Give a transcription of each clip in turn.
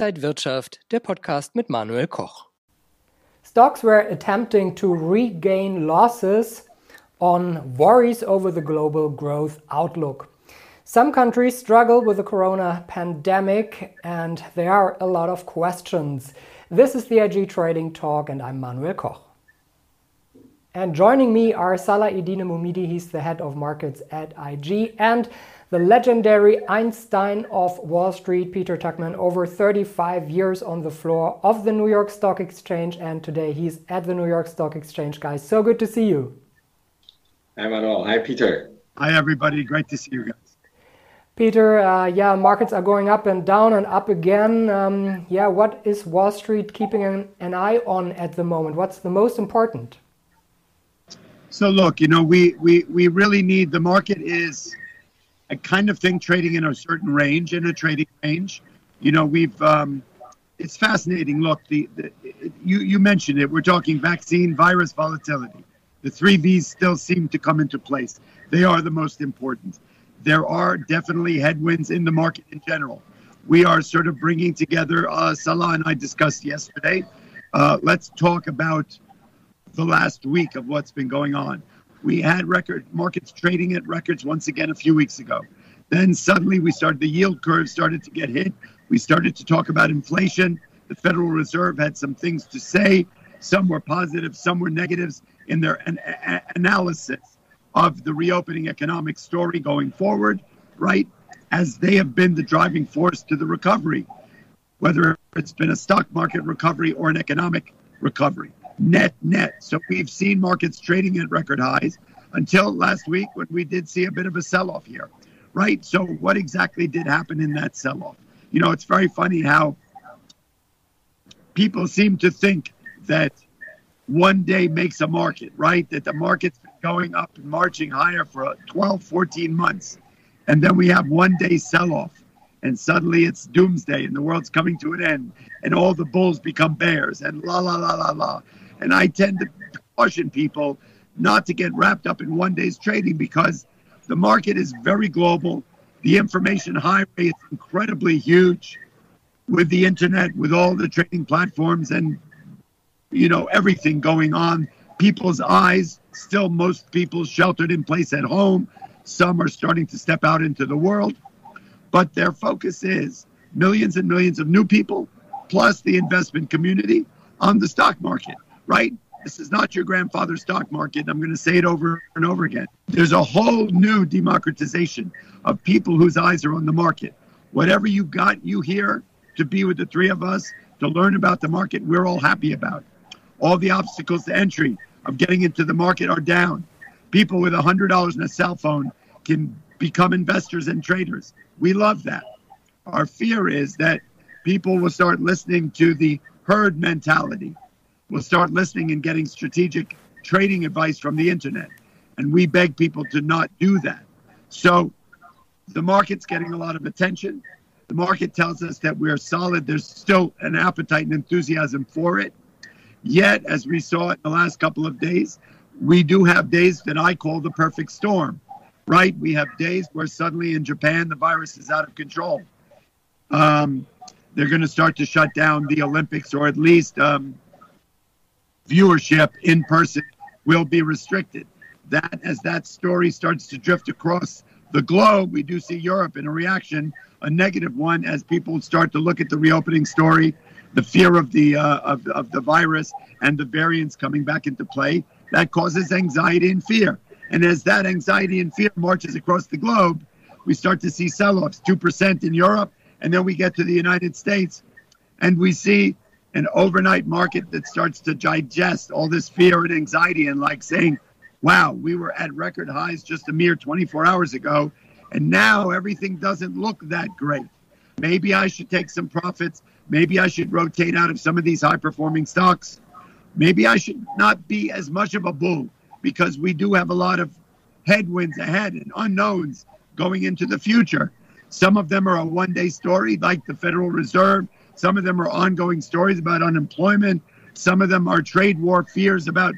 Inside Wirtschaft, der Podcast mit Manuel Koch. Stocks were attempting to regain losses on worries over the global growth outlook. Some countries struggle with the corona pandemic, and there are a lot of questions. This is the IG Trading Talk, and I'm Manuel Koch. And joining me are Salah Eddine Bouhmidi, he's the head of markets at IG, and the legendary Einstein of Wall Street, Peter Tuchman, over 35 years on the floor of the New York Stock Exchange, and today he's at the New York Stock Exchange, guys. So good to see you. Hi, all. Hi, Peter. Hi, everybody. Great to see you guys. Peter, uh, yeah, markets are going up and down and up again. Um, yeah, what is Wall Street keeping an, an eye on at the moment? What's the most important? So, look, you know, we, we, we really need the market is a kind of thing trading in a certain range, in a trading range. You know, we've, um, it's fascinating. Look, the, the you, you mentioned it. We're talking vaccine, virus, volatility. The three V's still seem to come into place. They are the most important. There are definitely headwinds in the market in general. We are sort of bringing together, uh, Salah and I discussed yesterday. Uh, let's talk about the last week of what's been going on. We had record markets trading at records once again a few weeks ago. Then suddenly we started, the yield curve started to get hit. We started to talk about inflation. The Federal Reserve had some things to say. Some were positive, some were negatives in their an, a, analysis of the reopening economic story going forward, right? As they have been the driving force to the recovery, whether it's been a stock market recovery or an economic recovery net net. So we've seen markets trading at record highs until last week when we did see a bit of a sell off here, right? So what exactly did happen in that sell off? You know, it's very funny how people seem to think that one day makes a market, right? That the market's been going up and marching higher for 12, 14 months. And then we have one day sell off. And suddenly it's doomsday and the world's coming to an end. And all the bulls become bears and la, la, la, la, la. And I tend to caution people not to get wrapped up in one day's trading because the market is very global. The information highway is incredibly huge with the internet, with all the trading platforms and you know everything going on. People's eyes, still most people sheltered in place at home. Some are starting to step out into the world, but their focus is millions and millions of new people plus the investment community on the stock market right? This is not your grandfather's stock market. I'm going to say it over and over again. There's a whole new democratization of people whose eyes are on the market. Whatever you got, you here to be with the three of us to learn about the market, we're all happy about. All the obstacles to entry of getting into the market are down. People with $100 and a cell phone can become investors and traders. We love that. Our fear is that people will start listening to the herd mentality will start listening and getting strategic trading advice from the internet. And we beg people to not do that. So the market's getting a lot of attention. The market tells us that we're solid. There's still an appetite and enthusiasm for it. Yet, as we saw in the last couple of days, we do have days that I call the perfect storm, right? We have days where suddenly in Japan the virus is out of control. Um, they're going to start to shut down the Olympics, or at least um, viewership in person will be restricted. That as that story starts to drift across the globe, we do see Europe in a reaction, a negative one, as people start to look at the reopening story, the fear of the uh, of, of the virus and the variants coming back into play. That causes anxiety and fear. And as that anxiety and fear marches across the globe, we start to see sell-offs, two percent in Europe, and then we get to the United States, and we see an overnight market that starts to digest all this fear and anxiety and like saying, wow, we were at record highs just a mere 24 hours ago, and now everything doesn't look that great. Maybe I should take some profits. Maybe I should rotate out of some of these high performing stocks. Maybe I should not be as much of a bull because we do have a lot of headwinds ahead and unknowns going into the future. Some of them are a one day story, like the Federal Reserve some of them are ongoing stories about unemployment. Some of them are trade war fears about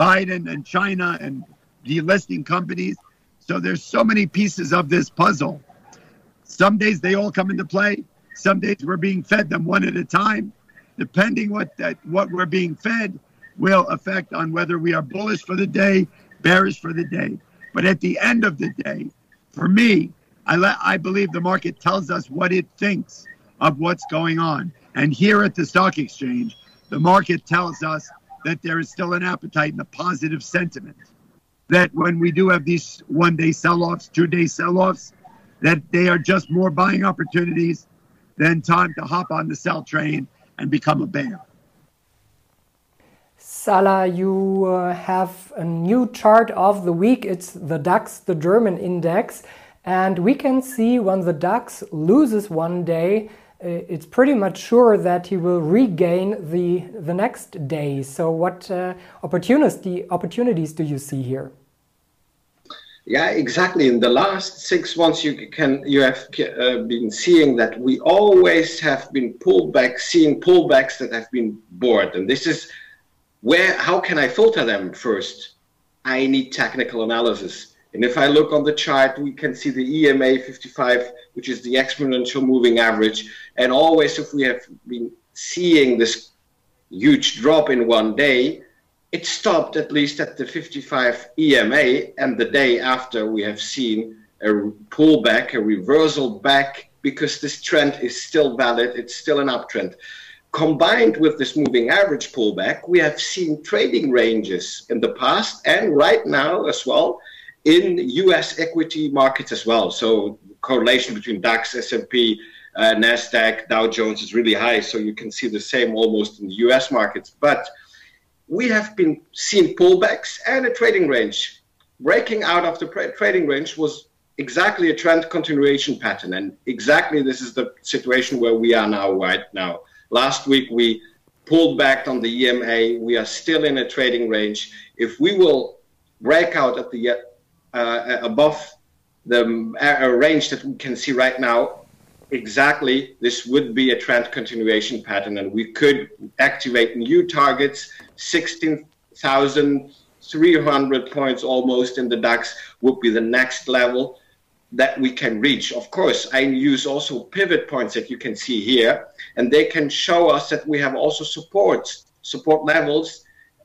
Biden and China and delisting companies. So there's so many pieces of this puzzle. Some days they all come into play. Some days we're being fed them one at a time. Depending what that what we're being fed will affect on whether we are bullish for the day, bearish for the day. But at the end of the day, for me, I, let, I believe the market tells us what it thinks of what's going on. And here at the stock exchange, the market tells us that there is still an appetite and a positive sentiment. That when we do have these one day sell offs, two day sell offs, that they are just more buying opportunities than time to hop on the sell train and become a bear. Salah, you uh, have a new chart of the week. It's the DAX, the German index. And we can see when the DAX loses one day, it's pretty much sure that he will regain the, the next day. So, what uh, opportunities, opportunities do you see here? Yeah, exactly. In the last six months, you can you have uh, been seeing that we always have been pulled back, seeing pullbacks that have been bored, and this is where. How can I filter them first? I need technical analysis, and if I look on the chart, we can see the EMA 55, which is the exponential moving average, and always if we have been seeing this huge drop in one day, it stopped at least at the 55 EMA, and the day after we have seen a pullback, a reversal back, because this trend is still valid, it's still an uptrend. Combined with this moving average pullback, we have seen trading ranges in the past and right now as well in US equity markets as well. So correlation between DAX, S&P, uh, Nasdaq, Dow Jones is really high. So you can see the same almost in the US markets. But we have been seeing pullbacks and a trading range. Breaking out of the trading range was exactly a trend continuation pattern. And exactly this is the situation where we are now, right now. Last week we pulled back on the EMA. We are still in a trading range. If we will break out at the uh, above the range that we can see right now, exactly this would be a trend continuation pattern and we could activate new targets 16,300 points almost in the DAX would be the next level that we can reach. Of course, I use also pivot points that you can see here, and they can show us that we have also support support levels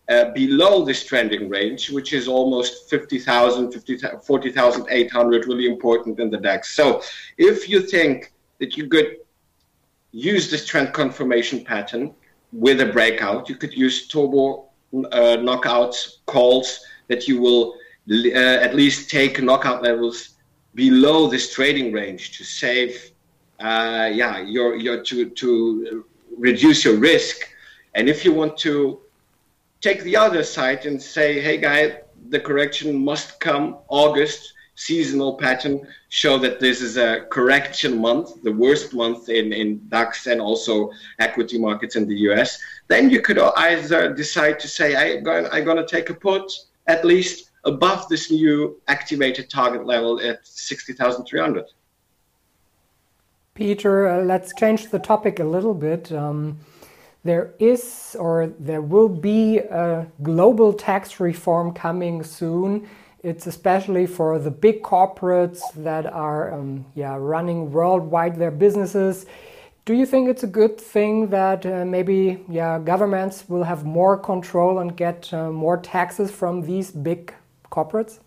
uh, below this trending range, which is almost 50,000, 50, 40,800, really important in the DAX. So if you think that you could use this trend confirmation pattern with a breakout. You could use turbo uh, knockouts calls that you will uh, at least take knockout levels below this trading range to save, uh, yeah, your your to to reduce your risk. And if you want to take the other side and say, hey, guy, the correction must come August seasonal pattern show that this is a correction month, the worst month in, in DAX and also equity markets in the US, then you could either decide to say, I'm going, I'm going to take a put at least above this new activated target level at 60,300. Peter, uh, let's change the topic a little bit. Um, there is or there will be a global tax reform coming soon. It's especially for the big corporates that are um, yeah, running worldwide their businesses. Do you think it's a good thing that uh, maybe yeah, governments will have more control and get uh, more taxes from these big corporates?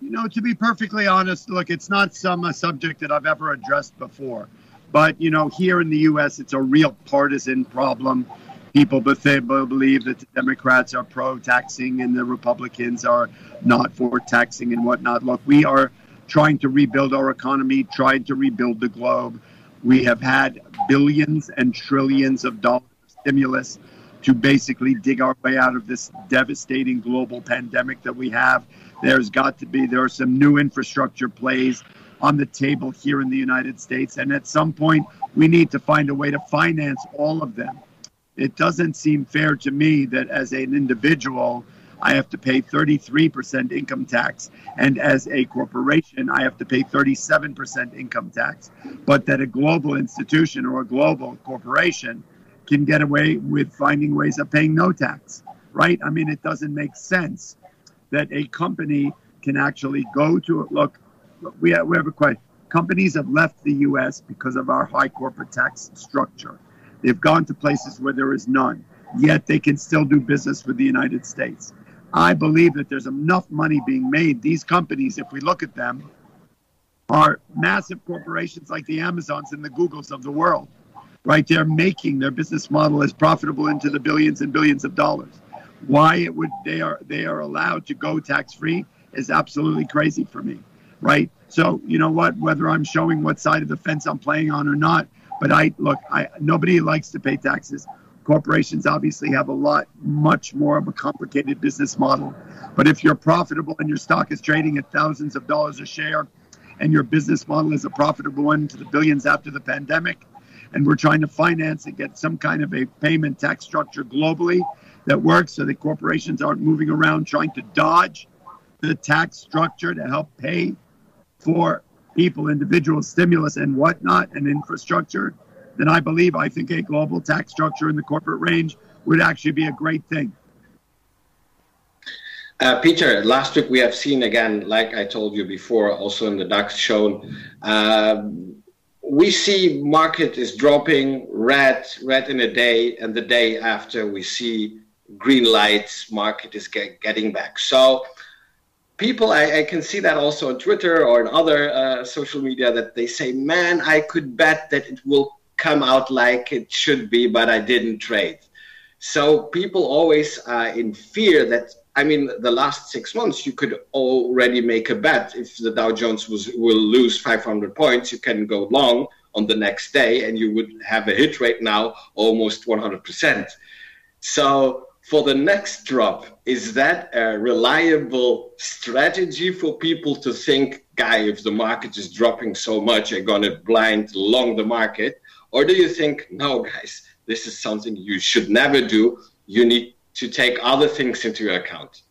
You know, to be perfectly honest, look, it's not some subject that I've ever addressed before. But, you know, here in the U.S., it's a real partisan problem people believe that the Democrats are pro taxing and the Republicans are not for taxing and whatnot. Look, we are trying to rebuild our economy, trying to rebuild the globe. We have had billions and trillions of dollars of stimulus to basically dig our way out of this devastating global pandemic that we have. There's got to be, there are some new infrastructure plays on the table here in the United States. And at some point, we need to find a way to finance all of them it doesn't seem fair to me that as an individual, I have to pay 33% income tax, and as a corporation, I have to pay 37% income tax. But that a global institution or a global corporation can get away with finding ways of paying no tax, right? I mean, it doesn't make sense that a company can actually go to look. We have, we have a question. Companies have left the US because of our high corporate tax structure. They've gone to places where there is none, yet they can still do business with the United States. I believe that there's enough money being made. These companies, if we look at them, are massive corporations like the Amazons and the Googles of the world, right? They're making their business model as profitable into the billions and billions of dollars. Why it would they are they are allowed to go tax free is absolutely crazy for me, right? So you know what? Whether I'm showing what side of the fence I'm playing on or not, but I look, I nobody likes to pay taxes. Corporations obviously have a lot, much more of a complicated business model. But if you're profitable and your stock is trading at thousands of dollars a share, and your business model is a profitable one to the billions after the pandemic, and we're trying to finance and get some kind of a payment tax structure globally that works so that corporations aren't moving around trying to dodge the tax structure to help pay for people, individual stimulus and whatnot and infrastructure, then I believe I think a global tax structure in the corporate range would actually be a great thing. Uh, Peter, last week we have seen again, like I told you before, also in the DAX shown, uh, we see market is dropping red, red in a day, and the day after we see green lights, market is get, getting back. So people, I, I, can see that also on Twitter or in other uh, social media that they say, man, I could bet that it will come out like it should be, but I didn't trade. So people always are in fear that I mean, the last six months, you could already make a bet. If the Dow Jones was, will lose 500 points, you can go long on the next day and you would have a hit rate now almost 100%. So for the next drop, is that a reliable strategy for people to think, guy, if the market is dropping so much, I'm going to blind long the market? Or do you think, no, guys, this is something you should never do? You need to take other things into account?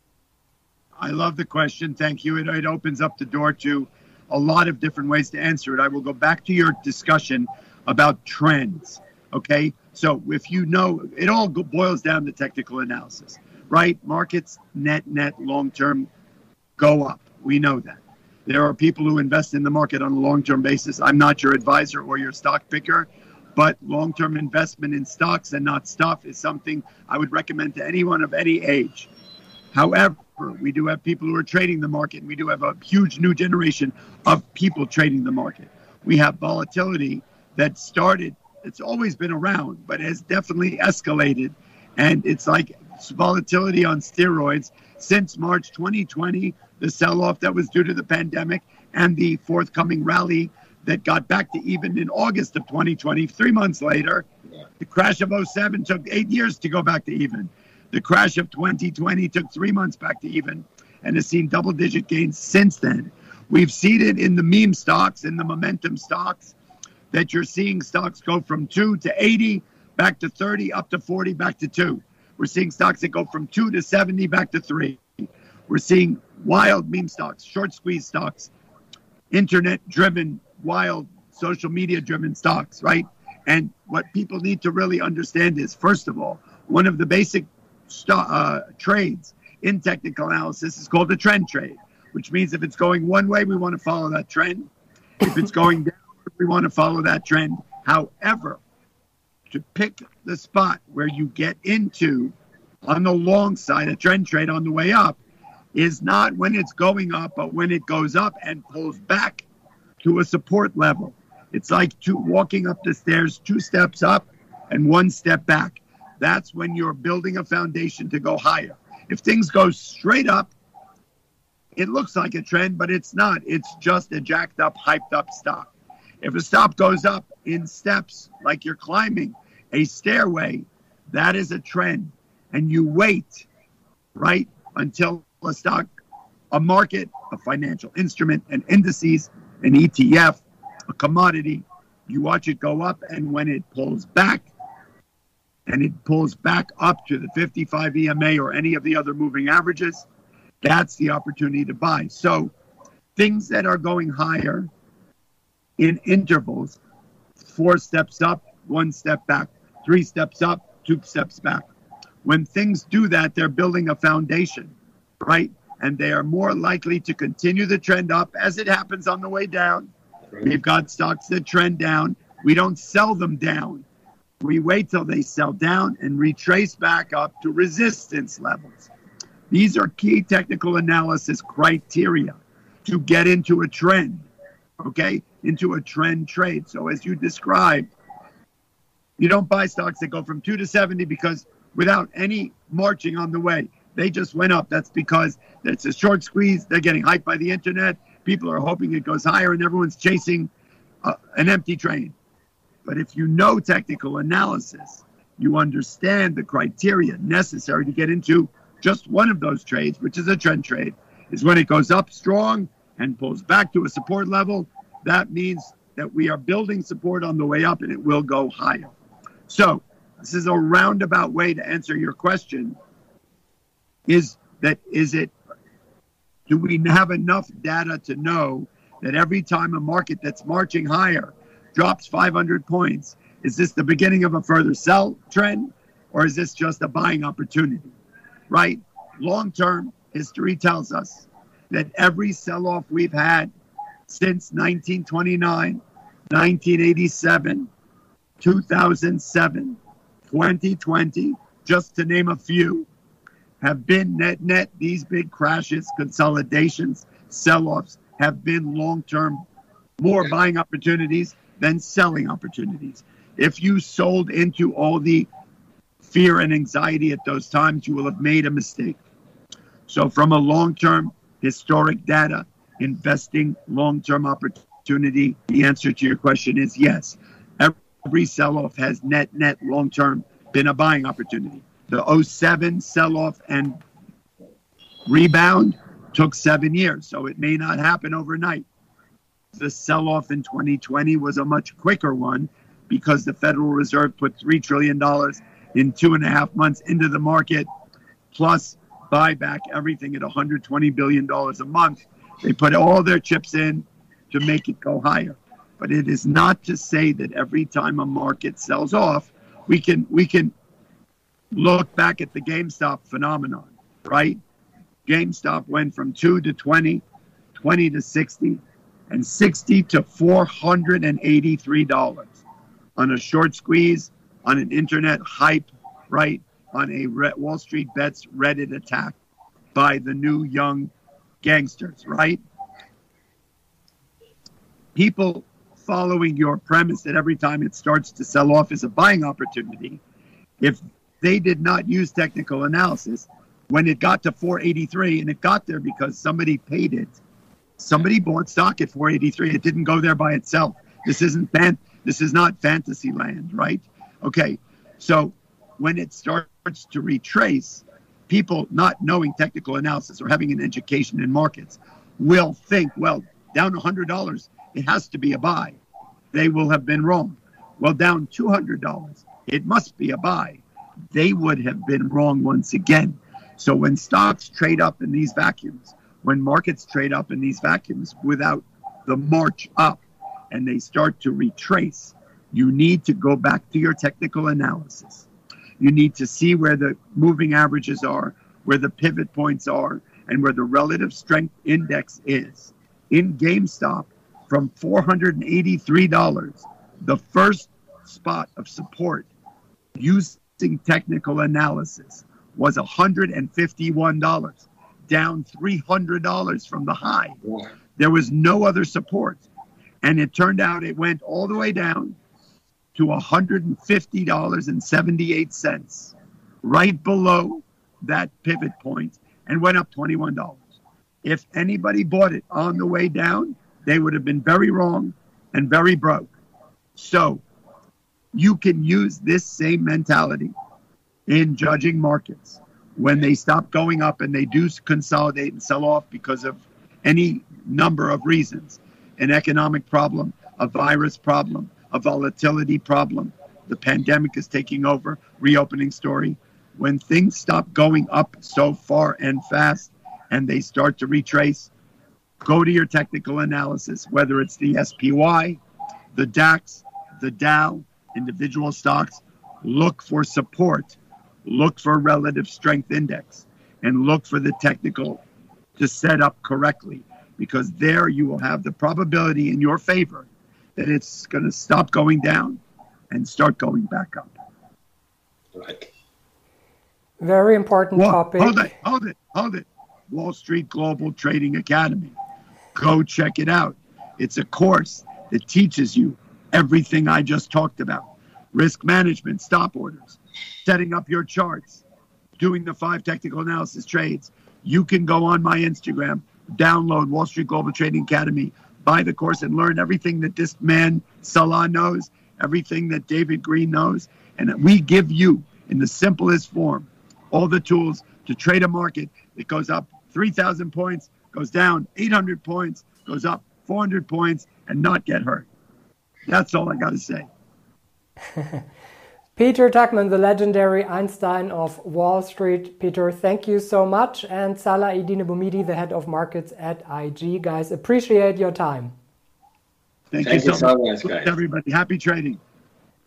I love the question. Thank you. It, it opens up the door to a lot of different ways to answer it. I will go back to your discussion about trends. Okay. So if you know, it all boils down to technical analysis, right? Markets net, net, long term go up. We know that. There are people who invest in the market on a long term basis. I'm not your advisor or your stock picker. But long term investment in stocks and not stuff is something I would recommend to anyone of any age. However, we do have people who are trading the market, and we do have a huge new generation of people trading the market. We have volatility that started, it's always been around, but has definitely escalated. And it's like volatility on steroids since March 2020, the sell off that was due to the pandemic, and the forthcoming rally that got back to even in August of 2020. Three months later, the crash of 07 took eight years to go back to even. The crash of 2020 took three months back to even and has seen double digit gains since then. We've seen it in the meme stocks in the momentum stocks that you're seeing stocks go from 2 to 80, back to 30, up to 40, back to 2. We're seeing stocks that go from 2 to 70, back to 3. We're seeing wild meme stocks, short squeeze stocks, internet driven wild social media driven stocks, right? And what people need to really understand is, first of all, one of the basic st- uh, trades in technical analysis is called a trend trade, which means if it's going one way, we want to follow that trend. If it's going down, we want to follow that trend. However, to pick the spot where you get into on the long side, a trend trade on the way up, is not when it's going up, but when it goes up and pulls back to a support level. It's like two, walking up the stairs, two steps up and one step back. That's when you're building a foundation to go higher. If things go straight up, it looks like a trend, but it's not. It's just a jacked up, hyped up stock. If a stop goes up in steps, like you're climbing a stairway, that is a trend. And you wait, right, until a stock, a market, a financial instrument, and indices an ETF, a commodity, you watch it go up, and when it pulls back, and it pulls back up to the 55 EMA or any of the other moving averages, that's the opportunity to buy. So things that are going higher in intervals, four steps up, one step back, three steps up, two steps back. When things do that, they're building a foundation, right? and they are more likely to continue the trend up as it happens on the way down We've got stocks that trend down. We don't sell them down. We wait till they sell down and retrace back up to resistance levels. These are key technical analysis criteria to get into a trend, okay? Into a trend trade. So, as you described, you don't buy stocks that go from 2 to 70 because without any marching on the way, they just went up. That's because it's a short squeeze. They're getting hyped by the internet. People are hoping it goes higher, and everyone's chasing uh, an empty train. But if you know technical analysis, you understand the criteria necessary to get into just one of those trades, which is a trend trade, is when it goes up strong and pulls back to a support level. That means that we are building support on the way up and it will go higher. So, this is a roundabout way to answer your question. Is that is it do we have enough data to know that every time a market that's marching higher drops 500 points, is this the beginning of a further sell trend or is this just a buying opportunity? Right? Long term, history tells us that every sell off we've had since 1929, 1987, 2007, 2020, just to name a few, have been net net. These big crashes, consolidations, sell offs have been long term more buying opportunities than selling opportunities. If you sold into all the fear and anxiety at those times, you will have made a mistake. So, from a long term historic data, investing long term opportunity, the answer to your question is yes. Every sell off has net, net, long term been a buying opportunity. The 07 sell off and rebound took seven years, so it may not happen overnight. The sell off in 2020 was a much quicker one because the Federal Reserve put $3 trillion in two and a half months into the market, plus buy back everything at $120 billion a month. They put all their chips in to make it go higher. But it is not to say that every time a market sells off, we can we can look back at the GameStop phenomenon, right? GameStop went from 2 to 20, 20 to 60, and 60 to $483 on a short squeeze, on an internet hype, right? On a Wall Street Bets Reddit attack by the new young gangsters, right? People following your premise that every time it starts to sell off is a buying opportunity, if they did not use technical analysis, when it got to 483 and it got there because somebody paid it, somebody bought stock at 483. It didn't go there by itself. This isn't fan, this is not fantasy land, right? Okay. So when it starts to retrace, people not knowing technical analysis or having an education in markets will think, well, down $100, it has to be a buy. They will have been wrong. Well, down $200, it must be a buy. They would have been wrong once again. So when stocks trade up in these vacuums, when markets trade up in these vacuums without the march up and they start to retrace, you need to go back to your technical analysis. You need to see where the moving averages are, where the pivot points are, and where the relative strength index is. In GameStop, from $483, the first spot of support using technical analysis was $151 down $300 from the high. There was no other support. And it turned out it went all the way down to $150.78, right below that pivot point, and went up $21. If anybody bought it on the way down, they would have been very wrong and very broke. So you can use this same mentality in judging markets when they stop going up and they do consolidate and sell off because of any number of reasons an economic problem, a virus problem, a volatility problem. The pandemic is taking over, reopening story. When things stop going up so far and fast and they start to retrace, go to your technical analysis, whether it's the SPY, the DAX, the Dow, individual stocks, look for support look for relative strength index and look for the technical to set up correctly. because there you will have the probability in your favor that it's going to stop going down and start going back up. Right. Very important Well, topic. hold it, hold it, hold it. Wall Street Global Trading Academy. Go check it out. It's a course that teaches you everything I just talked about risk management, stop orders, setting up your charts, doing the five technical analysis trades. You can go on my Instagram, download Wall Street Global Trading Academy, buy the course, and learn everything that this man, Salah, knows, everything that David Green knows. And we give you, in the simplest form, all the tools to trade a market that goes up 3,000 points, goes down 800 points, goes up 400 points, and not get hurt. That's all I got to say. Peter Tuchman, the legendary Einstein of Wall Street. Peter, thank you so much. And Salah Eddine Bouhmidi, the head of markets at IG. Guys, appreciate your time. Thank, Thank you you so so much, much, guys. everybody. Happy trading.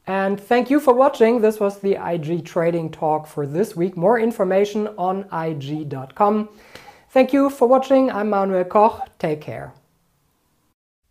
And thank you for watching. This was the IG Trading Talk for this week. More information on IG.com. Thank you for watching. I'm Manuel Koch. Take care.